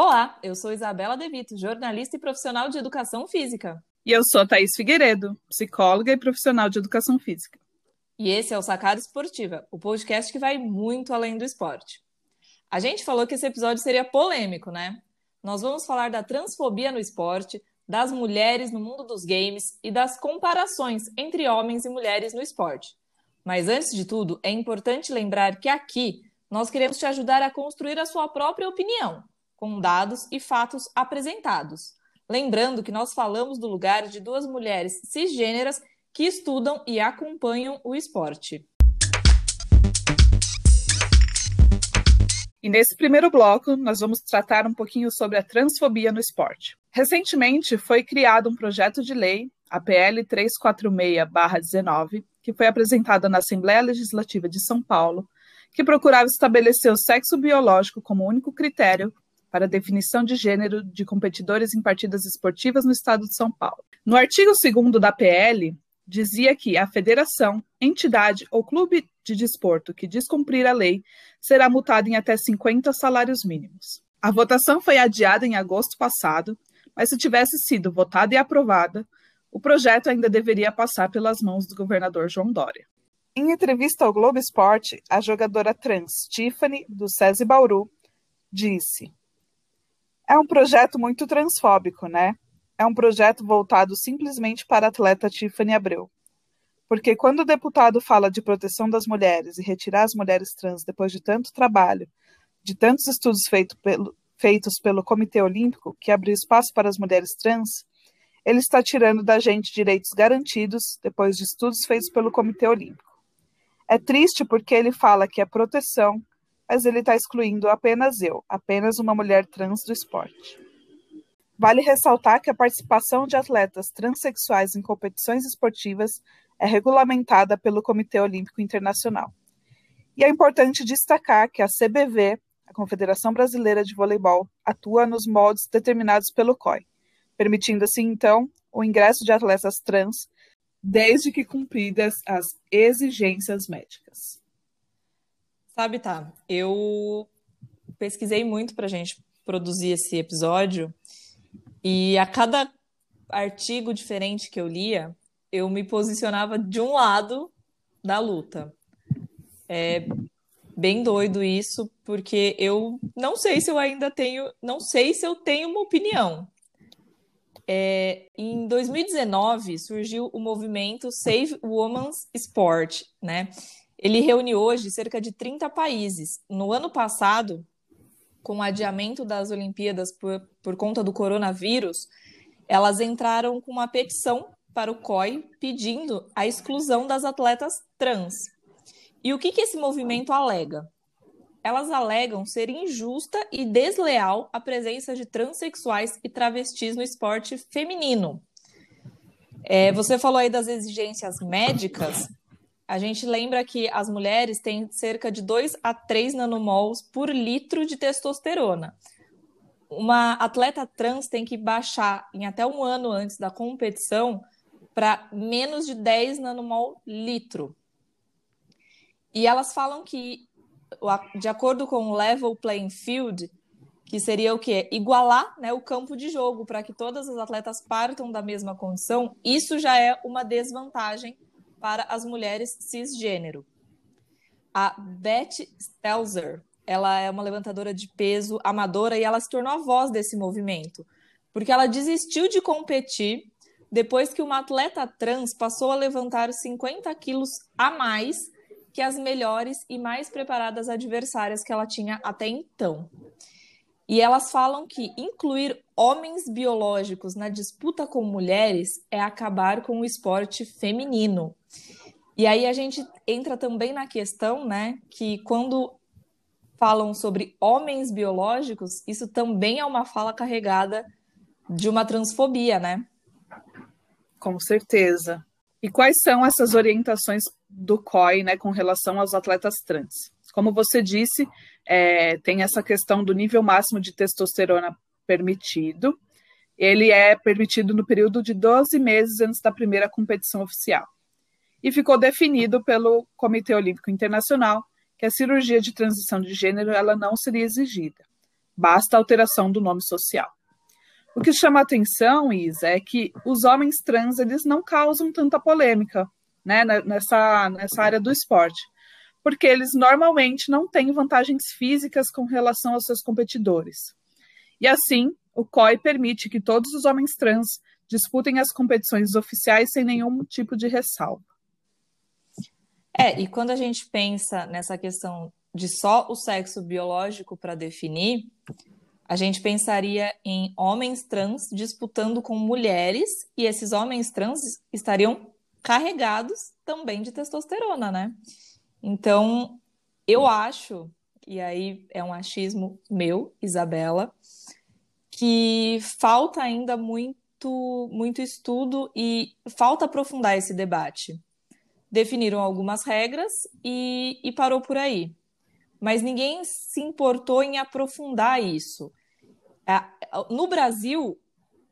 Olá, eu sou Isabela Devito, jornalista e profissional de educação física. E eu sou Thaís Figueiredo, psicóloga e profissional de educação física. E esse é o Sacada Esportiva, o podcast que vai muito além do esporte. A gente falou que esse episódio seria polêmico, né? Nós vamos falar da transfobia no esporte, das mulheres no mundo dos games e das comparações entre homens e mulheres no esporte. Mas antes de tudo, é importante lembrar que aqui nós queremos te ajudar a construir a sua própria opinião com dados e fatos apresentados. Lembrando que nós falamos do lugar de duas mulheres cisgêneras que estudam e acompanham o esporte. E nesse primeiro bloco, nós vamos tratar um pouquinho sobre a transfobia no esporte. Recentemente foi criado um projeto de lei, a PL 346-19, que foi apresentada na Assembleia Legislativa de São Paulo, que procurava estabelecer o sexo biológico como único critério para definição de gênero de competidores em partidas esportivas no estado de São Paulo. No artigo 2 da PL, dizia que a federação, entidade ou clube de desporto que descumprir a lei será multado em até 50 salários mínimos. A votação foi adiada em agosto passado, mas se tivesse sido votada e aprovada, o projeto ainda deveria passar pelas mãos do governador João Dória. Em entrevista ao Globo Esporte, a jogadora trans Tiffany, do SESI Bauru, disse: é um projeto muito transfóbico, né? É um projeto voltado simplesmente para a atleta Tiffany Abreu. Porque quando o deputado fala de proteção das mulheres e retirar as mulheres trans depois de tanto trabalho, de tantos estudos feito pelo, feitos pelo Comitê Olímpico, que abriu espaço para as mulheres trans, ele está tirando da gente direitos garantidos depois de estudos feitos pelo Comitê Olímpico. É triste porque ele fala que é proteção mas ele está excluindo apenas eu, apenas uma mulher trans do esporte. Vale ressaltar que a participação de atletas transexuais em competições esportivas é regulamentada pelo Comitê Olímpico Internacional. E é importante destacar que a CBV, a Confederação Brasileira de Voleibol, atua nos moldes determinados pelo COI, permitindo assim, então, o ingresso de atletas trans, desde que cumpridas as exigências médicas. Sabe, tá? Eu pesquisei muito pra gente produzir esse episódio e a cada artigo diferente que eu lia, eu me posicionava de um lado da luta. É bem doido isso, porque eu não sei se eu ainda tenho, não sei se eu tenho uma opinião. É, em 2019 surgiu o movimento Save Women's Sport, né? Ele reúne hoje cerca de 30 países. No ano passado, com o adiamento das Olimpíadas por, por conta do coronavírus, elas entraram com uma petição para o COI pedindo a exclusão das atletas trans. E o que, que esse movimento alega? Elas alegam ser injusta e desleal a presença de transexuais e travestis no esporte feminino. É, você falou aí das exigências médicas. A gente lembra que as mulheres têm cerca de 2 a 3 nanomols por litro de testosterona. Uma atleta trans tem que baixar em até um ano antes da competição para menos de 10 nanomol litro. E elas falam que, de acordo com o level playing field, que seria o quê? Igualar né, o campo de jogo para que todas as atletas partam da mesma condição, isso já é uma desvantagem para as mulheres cisgênero. A Beth Stelzer, ela é uma levantadora de peso amadora e ela se tornou a voz desse movimento, porque ela desistiu de competir depois que uma atleta trans passou a levantar 50 quilos a mais que as melhores e mais preparadas adversárias que ela tinha até então. E elas falam que incluir homens biológicos na disputa com mulheres é acabar com o esporte feminino. E aí a gente entra também na questão, né, que quando falam sobre homens biológicos, isso também é uma fala carregada de uma transfobia, né? Com certeza. E quais são essas orientações do COI, né, com relação aos atletas trans? Como você disse, é, tem essa questão do nível máximo de testosterona permitido. Ele é permitido no período de 12 meses antes da primeira competição oficial e ficou definido pelo Comitê Olímpico Internacional que a cirurgia de transição de gênero ela não seria exigida. basta a alteração do nome social. O que chama atenção, Isa, é que os homens trans eles não causam tanta polêmica né, nessa, nessa área do esporte, porque eles normalmente não têm vantagens físicas com relação aos seus competidores. E assim, o COI permite que todos os homens trans disputem as competições oficiais sem nenhum tipo de ressalva. É, e quando a gente pensa nessa questão de só o sexo biológico para definir, a gente pensaria em homens trans disputando com mulheres, e esses homens trans estariam carregados também de testosterona, né? Então, eu acho, e aí é um achismo meu, Isabela, que falta ainda muito, muito estudo e falta aprofundar esse debate definiram algumas regras e, e parou por aí. Mas ninguém se importou em aprofundar isso. No Brasil,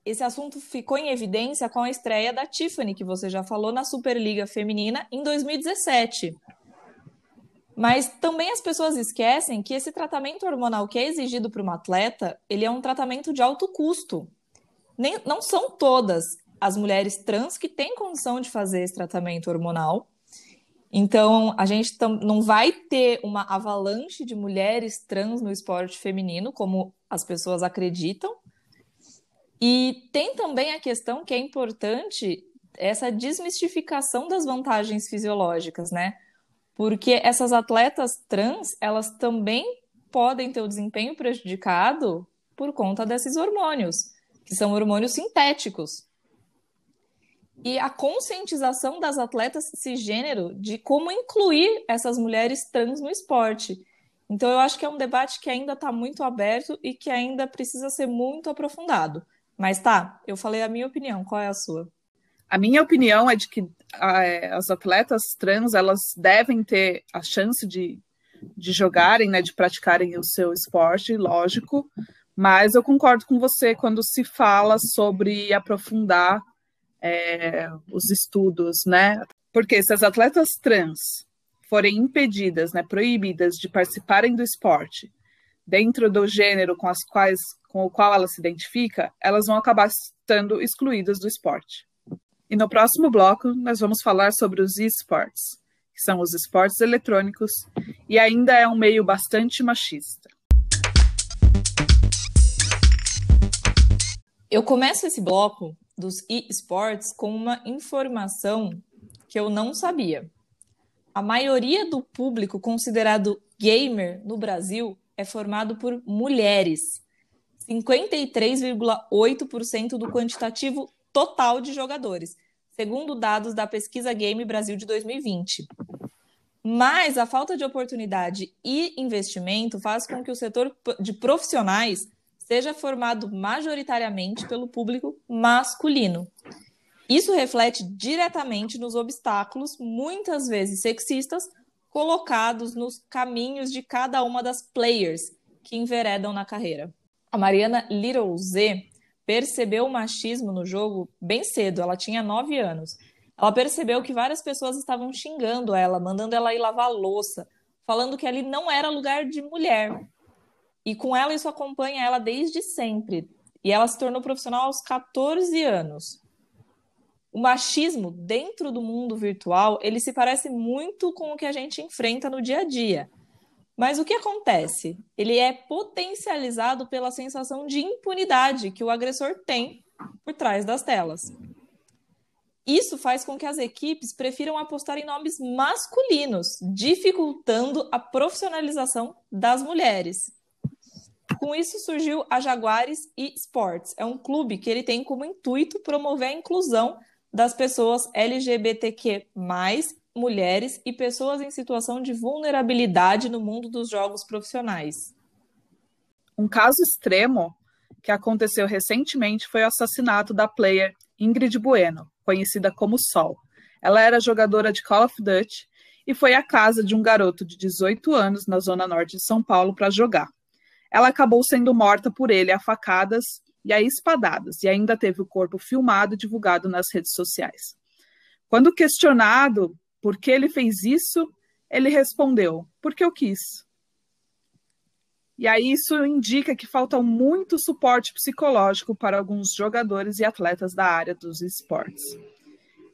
esse assunto ficou em evidência com a estreia da Tiffany, que você já falou, na Superliga Feminina em 2017. Mas também as pessoas esquecem que esse tratamento hormonal que é exigido para uma atleta, ele é um tratamento de alto custo. Nem, não são todas as mulheres trans que têm condição de fazer esse tratamento hormonal. Então, a gente não vai ter uma avalanche de mulheres trans no esporte feminino, como as pessoas acreditam. E tem também a questão que é importante essa desmistificação das vantagens fisiológicas, né? Porque essas atletas trans, elas também podem ter o desempenho prejudicado por conta desses hormônios, que são hormônios sintéticos e a conscientização das atletas cisgênero de como incluir essas mulheres trans no esporte. Então, eu acho que é um debate que ainda está muito aberto e que ainda precisa ser muito aprofundado. Mas tá, eu falei a minha opinião, qual é a sua? A minha opinião é de que é, as atletas trans elas devem ter a chance de, de jogarem, né, de praticarem o seu esporte, lógico, mas eu concordo com você quando se fala sobre aprofundar é, os estudos, né? Porque se as atletas trans forem impedidas, né, proibidas de participarem do esporte dentro do gênero com as quais com o qual ela se identifica, elas vão acabar estando excluídas do esporte. E no próximo bloco nós vamos falar sobre os esports, que são os esportes eletrônicos, e ainda é um meio bastante machista. Eu começo esse bloco dos esports com uma informação que eu não sabia. A maioria do público considerado gamer no Brasil é formado por mulheres. 53,8% do quantitativo total de jogadores, segundo dados da pesquisa Game Brasil de 2020. Mas a falta de oportunidade e investimento faz com que o setor de profissionais seja formado majoritariamente pelo público masculino. Isso reflete diretamente nos obstáculos, muitas vezes sexistas, colocados nos caminhos de cada uma das players que enveredam na carreira. A Mariana Little Z percebeu o machismo no jogo bem cedo, ela tinha 9 anos. Ela percebeu que várias pessoas estavam xingando ela, mandando ela ir lavar louça, falando que ali não era lugar de mulher. E com ela, isso acompanha ela desde sempre. E ela se tornou profissional aos 14 anos. O machismo dentro do mundo virtual, ele se parece muito com o que a gente enfrenta no dia a dia. Mas o que acontece? Ele é potencializado pela sensação de impunidade que o agressor tem por trás das telas. Isso faz com que as equipes prefiram apostar em nomes masculinos, dificultando a profissionalização das mulheres. Com isso surgiu a Jaguares Esports. É um clube que ele tem como intuito promover a inclusão das pessoas LGBTQ+, mulheres e pessoas em situação de vulnerabilidade no mundo dos jogos profissionais. Um caso extremo que aconteceu recentemente foi o assassinato da player Ingrid Bueno, conhecida como Sol. Ela era jogadora de Call of Duty e foi à casa de um garoto de 18 anos na zona norte de São Paulo para jogar ela acabou sendo morta por ele a facadas e a espadadas, e ainda teve o corpo filmado e divulgado nas redes sociais. Quando questionado por que ele fez isso, ele respondeu: porque eu quis. E aí isso indica que falta muito suporte psicológico para alguns jogadores e atletas da área dos esportes.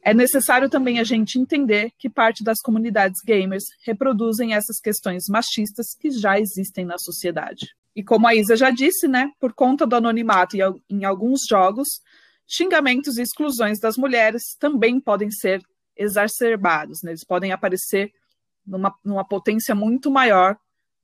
É necessário também a gente entender que parte das comunidades gamers reproduzem essas questões machistas que já existem na sociedade. E como a Isa já disse, né, por conta do anonimato em alguns jogos, xingamentos e exclusões das mulheres também podem ser exacerbados, né? eles podem aparecer numa, numa potência muito maior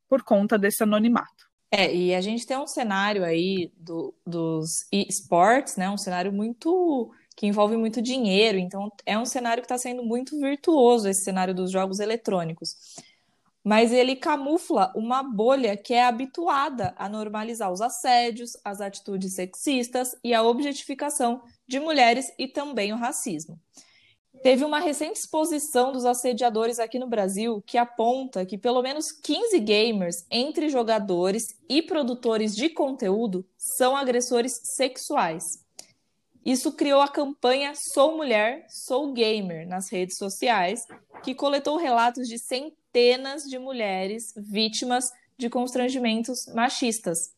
por conta desse anonimato. É, e a gente tem um cenário aí do, dos esportes, né? Um cenário muito que envolve muito dinheiro, então é um cenário que está sendo muito virtuoso esse cenário dos jogos eletrônicos. Mas ele camufla uma bolha que é habituada a normalizar os assédios, as atitudes sexistas e a objetificação de mulheres e também o racismo. Teve uma recente exposição dos assediadores aqui no Brasil que aponta que pelo menos 15 gamers, entre jogadores e produtores de conteúdo, são agressores sexuais. Isso criou a campanha Sou Mulher, Sou Gamer nas redes sociais, que coletou relatos de centenas de mulheres vítimas de constrangimentos machistas.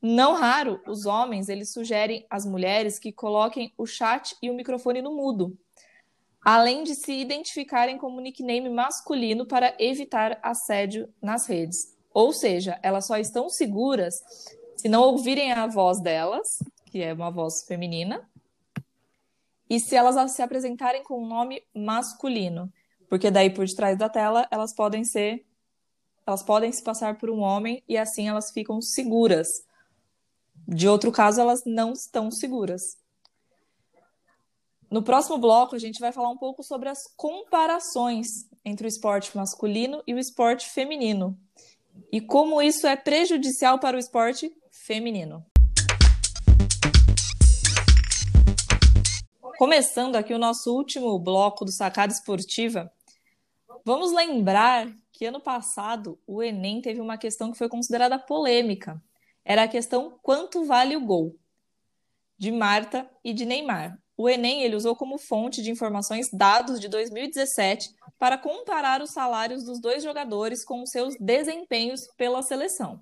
Não raro, os homens eles sugerem às mulheres que coloquem o chat e o microfone no mudo além de se identificarem como nickname masculino para evitar assédio nas redes. Ou seja, elas só estão seguras se não ouvirem a voz delas, que é uma voz feminina, e se elas se apresentarem com um nome masculino, porque daí por detrás da tela elas podem ser elas podem se passar por um homem e assim elas ficam seguras. De outro caso, elas não estão seguras. No próximo bloco, a gente vai falar um pouco sobre as comparações entre o esporte masculino e o esporte feminino e como isso é prejudicial para o esporte feminino. Começando aqui o nosso último bloco do Sacada Esportiva, vamos lembrar que ano passado o Enem teve uma questão que foi considerada polêmica. Era a questão quanto vale o gol de Marta e de Neymar. O Enem ele usou como fonte de informações dados de 2017 para comparar os salários dos dois jogadores com os seus desempenhos pela seleção.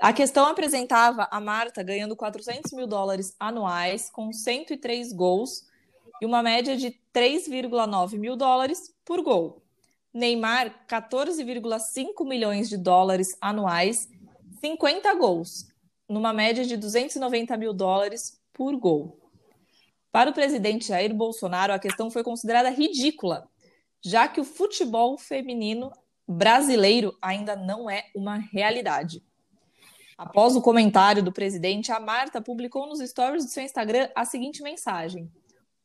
A questão apresentava a Marta ganhando 400 mil dólares anuais, com 103 gols e uma média de 3,9 mil dólares por gol. Neymar, 14,5 milhões de dólares anuais, 50 gols, numa média de 290 mil dólares por gol. Para o presidente Jair Bolsonaro, a questão foi considerada ridícula, já que o futebol feminino brasileiro ainda não é uma realidade. Após o comentário do presidente, a Marta publicou nos stories do seu Instagram a seguinte mensagem: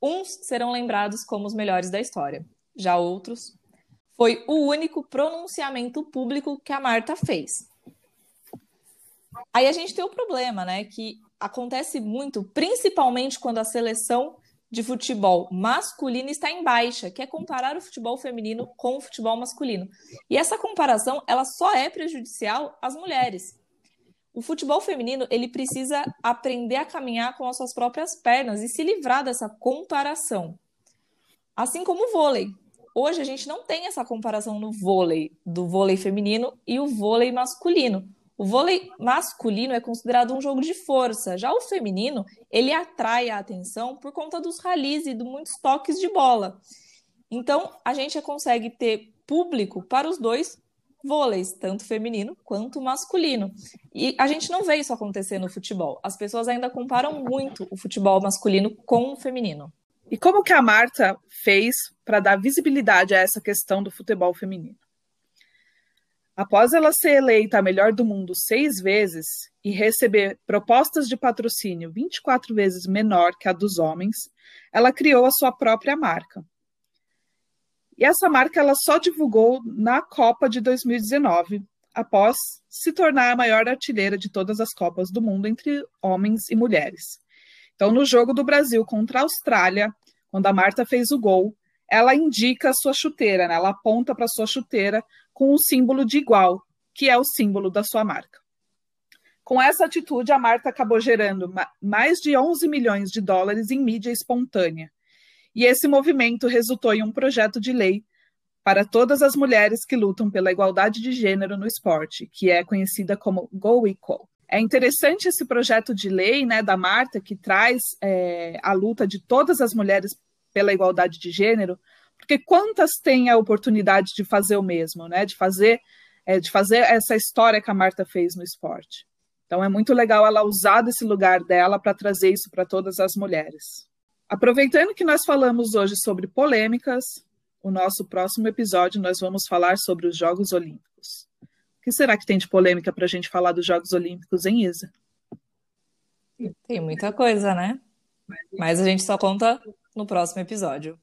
Uns serão lembrados como os melhores da história, já outros. Foi o único pronunciamento público que a Marta fez. Aí a gente tem o problema, né? Que acontece muito, principalmente quando a seleção de futebol masculino está em baixa, que é comparar o futebol feminino com o futebol masculino. E essa comparação, ela só é prejudicial às mulheres. O futebol feminino, ele precisa aprender a caminhar com as suas próprias pernas e se livrar dessa comparação. Assim como o vôlei. Hoje a gente não tem essa comparação no vôlei, do vôlei feminino e o vôlei masculino. O vôlei masculino é considerado um jogo de força, já o feminino, ele atrai a atenção por conta dos ralis e de muitos toques de bola. Então, a gente consegue ter público para os dois vôleis, tanto feminino quanto masculino. E a gente não vê isso acontecer no futebol. As pessoas ainda comparam muito o futebol masculino com o feminino. E como que a Marta fez para dar visibilidade a essa questão do futebol feminino? Após ela ser eleita a melhor do mundo seis vezes e receber propostas de patrocínio 24 vezes menor que a dos homens, ela criou a sua própria marca. E essa marca ela só divulgou na Copa de 2019, após se tornar a maior artilheira de todas as Copas do mundo entre homens e mulheres. Então, no jogo do Brasil contra a Austrália, quando a Marta fez o gol, ela indica a sua chuteira, né? ela aponta para a sua chuteira com o símbolo de igual, que é o símbolo da sua marca. Com essa atitude, a Marta acabou gerando mais de 11 milhões de dólares em mídia espontânea. E esse movimento resultou em um projeto de lei para todas as mulheres que lutam pela igualdade de gênero no esporte, que é conhecida como Go Equal. É interessante esse projeto de lei né, da Marta, que traz é, a luta de todas as mulheres pela igualdade de gênero, porque quantas têm a oportunidade de fazer o mesmo, né, de fazer, é, de fazer essa história que a Marta fez no esporte. Então é muito legal ela usar desse lugar dela para trazer isso para todas as mulheres. Aproveitando que nós falamos hoje sobre polêmicas, o nosso próximo episódio nós vamos falar sobre os Jogos Olímpicos. O que será que tem de polêmica para a gente falar dos Jogos Olímpicos, hein, Isa? Tem muita coisa, né? Mas a gente só conta no próximo episódio.